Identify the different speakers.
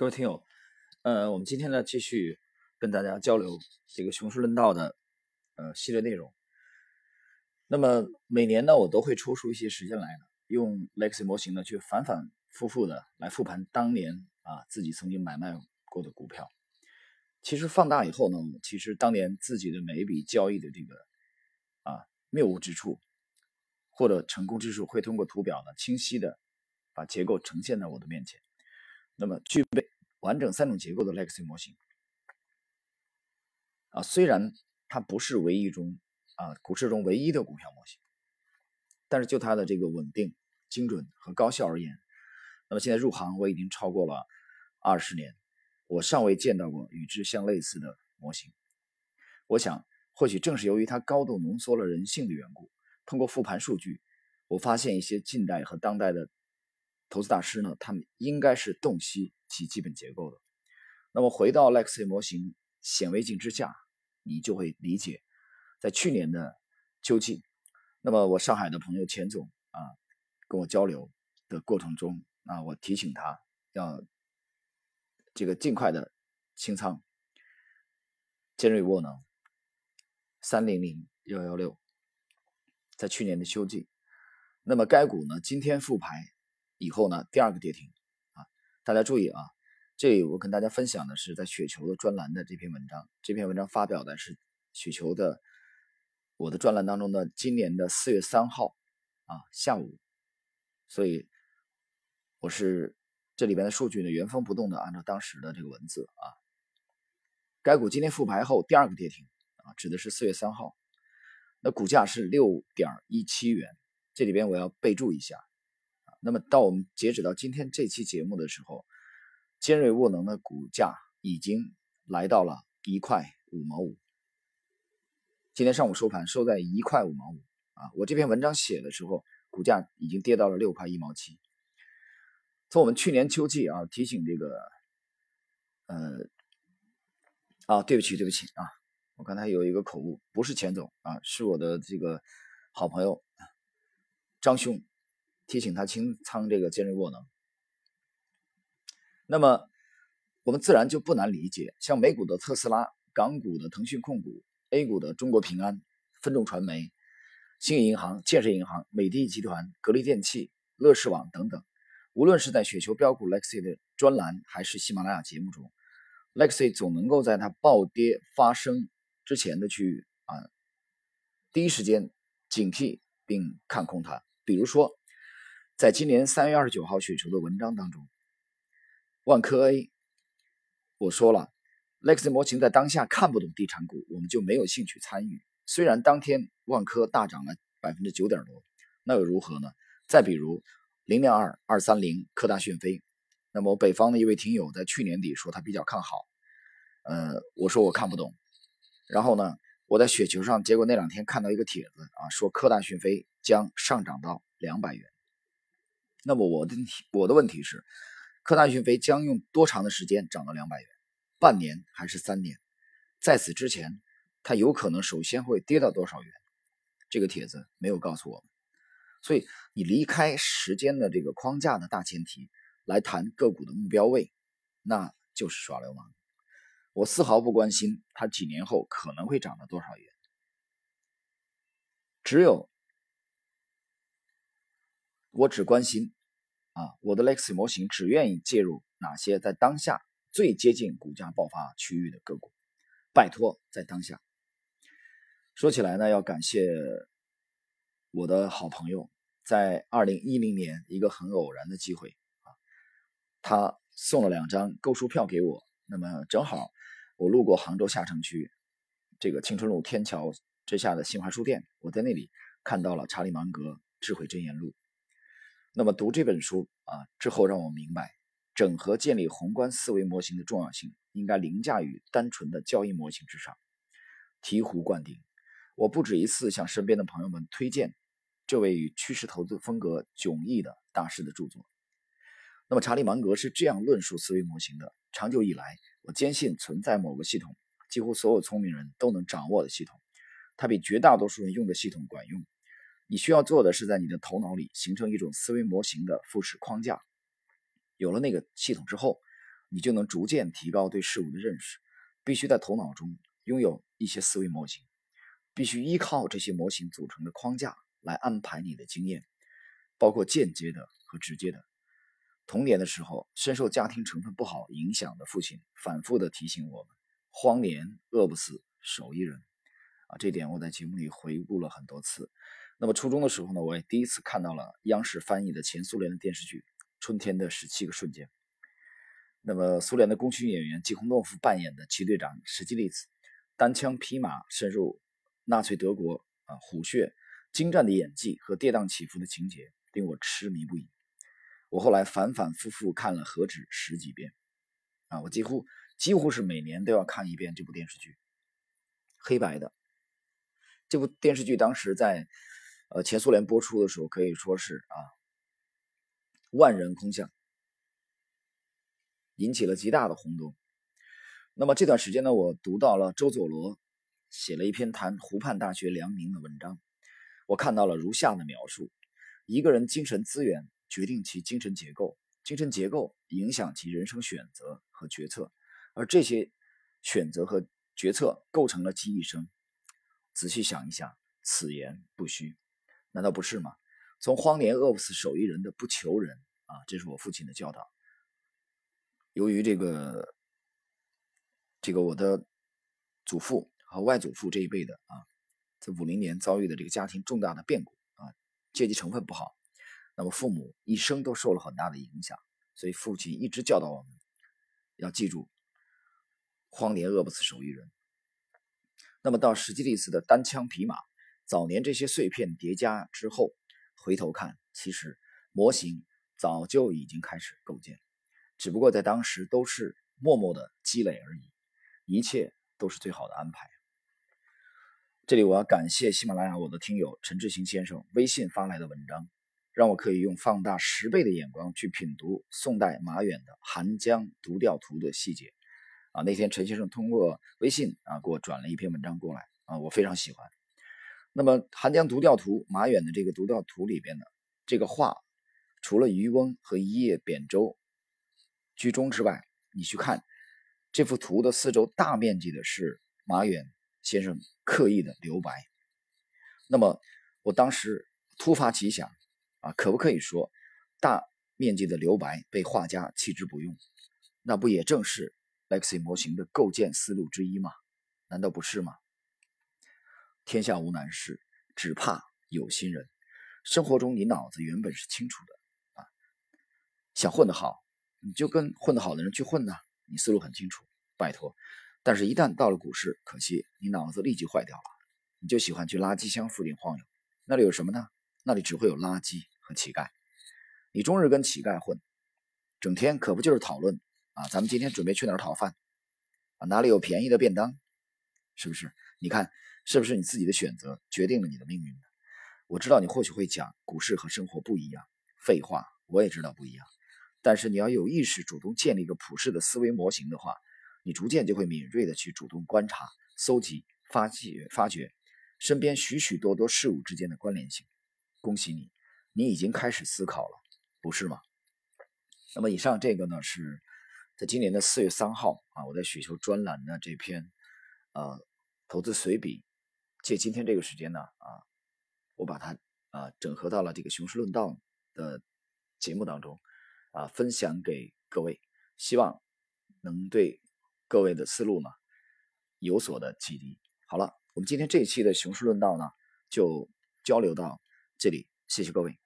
Speaker 1: 各位听友，呃，我们今天呢继续跟大家交流这个熊市论道的呃系列内容。那么每年呢，我都会抽出一些时间来呢，用 Lexi 模型呢去反反复复的来复盘当年啊自己曾经买卖过的股票。其实放大以后呢，其实当年自己的每一笔交易的这个啊谬误之处或者成功之处，会通过图表呢清晰的把结构呈现在我的面前。那么具备完整三种结构的 Lexi 模型啊，虽然它不是唯一中啊股市中唯一的股票模型，但是就它的这个稳定、精准和高效而言，那么现在入行我已经超过了二十年，我尚未见到过与之相类似的模型。我想，或许正是由于它高度浓缩了人性的缘故，通过复盘数据，我发现一些近代和当代的。投资大师呢，他们应该是洞悉其基本结构的。那么回到 Lexi 模型显微镜之下，你就会理解，在去年的秋季，那么我上海的朋友钱总啊，跟我交流的过程中啊，我提醒他要这个尽快的清仓尖锐沃能三零零幺幺六，在去年的秋季，那么该股呢今天复牌。以后呢，第二个跌停啊！大家注意啊，这里我跟大家分享的是在雪球的专栏的这篇文章。这篇文章发表的是雪球的我的专栏当中的今年的四月三号啊下午，所以我是这里边的数据呢原封不动的按照当时的这个文字啊。该股今天复牌后第二个跌停啊，指的是四月三号，那股价是六点一七元，这里边我要备注一下。那么到我们截止到今天这期节目的时候，尖锐沃能的股价已经来到了一块五毛五。今天上午收盘收在一块五毛五啊！我这篇文章写的时候，股价已经跌到了六块一毛七。从我们去年秋季啊，提醒这个，呃，啊，对不起，对不起啊，我刚才有一个口误，不是钱总啊，是我的这个好朋友张兄。提醒他清仓这个尖锐沃能，那么我们自然就不难理解，像美股的特斯拉、港股的腾讯控股、A 股的中国平安、分众传媒、兴业银行、建设银行、美的集团、格力电器、乐视网等等，无论是在雪球标股 Lexi 的专栏，还是喜马拉雅节目中，Lexi 总能够在它暴跌发生之前的去啊第一时间警惕并看空它，比如说。在今年三月二十九号雪球的文章当中，万科 A 我说了，Lexi 模型在当下看不懂地产股，我们就没有兴趣参与。虽然当天万科大涨了百分之九点多，那又如何呢？再比如零零二二三零科大讯飞，那么北方的一位听友在去年底说他比较看好，呃，我说我看不懂。然后呢，我在雪球上，结果那两天看到一个帖子啊，说科大讯飞将上涨到两百元。那么我的我的问题是，科大讯飞将用多长的时间涨到两百元？半年还是三年？在此之前，它有可能首先会跌到多少元？这个帖子没有告诉我们。所以你离开时间的这个框架的大前提来谈个股的目标位，那就是耍流氓。我丝毫不关心它几年后可能会涨到多少元，只有。我只关心，啊，我的 Lexi 模型只愿意介入哪些在当下最接近股价爆发区域的个股。拜托，在当下。说起来呢，要感谢我的好朋友，在二零一零年一个很偶然的机会啊，他送了两张购书票给我。那么正好我路过杭州下城区这个青春路天桥之下的新华书店，我在那里看到了查理芒格《智慧箴言录》。那么读这本书啊之后，让我明白，整合建立宏观思维模型的重要性，应该凌驾于单纯的交易模型之上。醍醐灌顶，我不止一次向身边的朋友们推荐这位与趋势投资风格迥异的大师的著作。那么查理芒格是这样论述思维模型的：长久以来，我坚信存在某个系统，几乎所有聪明人都能掌握的系统，它比绝大多数人用的系统管用。你需要做的是在你的头脑里形成一种思维模型的复式框架。有了那个系统之后，你就能逐渐提高对事物的认识。必须在头脑中拥有一些思维模型，必须依靠这些模型组成的框架来安排你的经验，包括间接的和直接的。童年的时候，深受家庭成分不好影响的父亲反复的提醒我们：“荒年饿不死，手艺人。”啊，这点我在节目里回顾了很多次。那么初中的时候呢，我也第一次看到了央视翻译的前苏联的电视剧《春天的十七个瞬间》。那么苏联的功勋演员季洪诺夫扮演的骑队长史基利茨，单枪匹马深入纳粹德国啊，虎穴精湛的演技和跌宕起伏的情节令我痴迷不已。我后来反反复复看了何止十几遍，啊，我几乎几乎是每年都要看一遍这部电视剧，黑白的。这部电视剧当时在呃前苏联播出的时候，可以说是啊万人空巷，引起了极大的轰动。那么这段时间呢，我读到了周佐罗写了一篇谈湖畔大学良民的文章，我看到了如下的描述：一个人精神资源。决定其精神结构，精神结构影响其人生选择和决策，而这些选择和决策构成了其一生。仔细想一想，此言不虚，难道不是吗？从荒年饿不死手艺人的不求人啊，这是我父亲的教导。由于这个这个我的祖父和外祖父这一辈的啊，在五零年遭遇的这个家庭重大的变故啊，阶级成分不好。那么父母一生都受了很大的影响，所以父亲一直教导我们要记住“荒年饿不死手艺人”。那么到史基利斯的单枪匹马，早年这些碎片叠加之后，回头看，其实模型早就已经开始构建，只不过在当时都是默默的积累而已，一切都是最好的安排。这里我要感谢喜马拉雅我的听友陈志行先生微信发来的文章。让我可以用放大十倍的眼光去品读宋代马远的《寒江独钓图》的细节啊！那天陈先生通过微信啊给我转了一篇文章过来啊，我非常喜欢。那么《寒江独钓图》马远的这个独钓图里边的这个画，除了渔翁和一叶扁舟居中之外，你去看这幅图的四周大面积的是马远先生刻意的留白。那么我当时突发奇想。啊，可不可以说，大面积的留白被画家弃之不用？那不也正是 Lexi 模型的构建思路之一吗？难道不是吗？天下无难事，只怕有心人。生活中你脑子原本是清楚的啊，想混得好，你就跟混得好的人去混呐，你思路很清楚。拜托，但是一旦到了股市，可惜你脑子立即坏掉了，你就喜欢去垃圾箱附近晃悠，那里有什么呢？那里只会有垃圾和乞丐，你终日跟乞丐混，整天可不就是讨论啊？咱们今天准备去哪儿讨饭啊？哪里有便宜的便当？是不是？你看，是不是你自己的选择决定了你的命运呢？我知道你或许会讲股市和生活不一样，废话，我也知道不一样。但是你要有意识主动建立一个普世的思维模型的话，你逐渐就会敏锐的去主动观察、搜集、发掘、发掘身边许许多多事物之间的关联性。恭喜你，你已经开始思考了，不是吗？那么以上这个呢，是在今年的四月三号啊，我在雪球专栏的这篇呃投资随笔，借今天这个时间呢啊，我把它啊整合到了这个熊市论道的节目当中啊，分享给各位，希望能对各位的思路呢有所的启迪。好了，我们今天这一期的熊市论道呢，就交流到。这里，谢谢各位。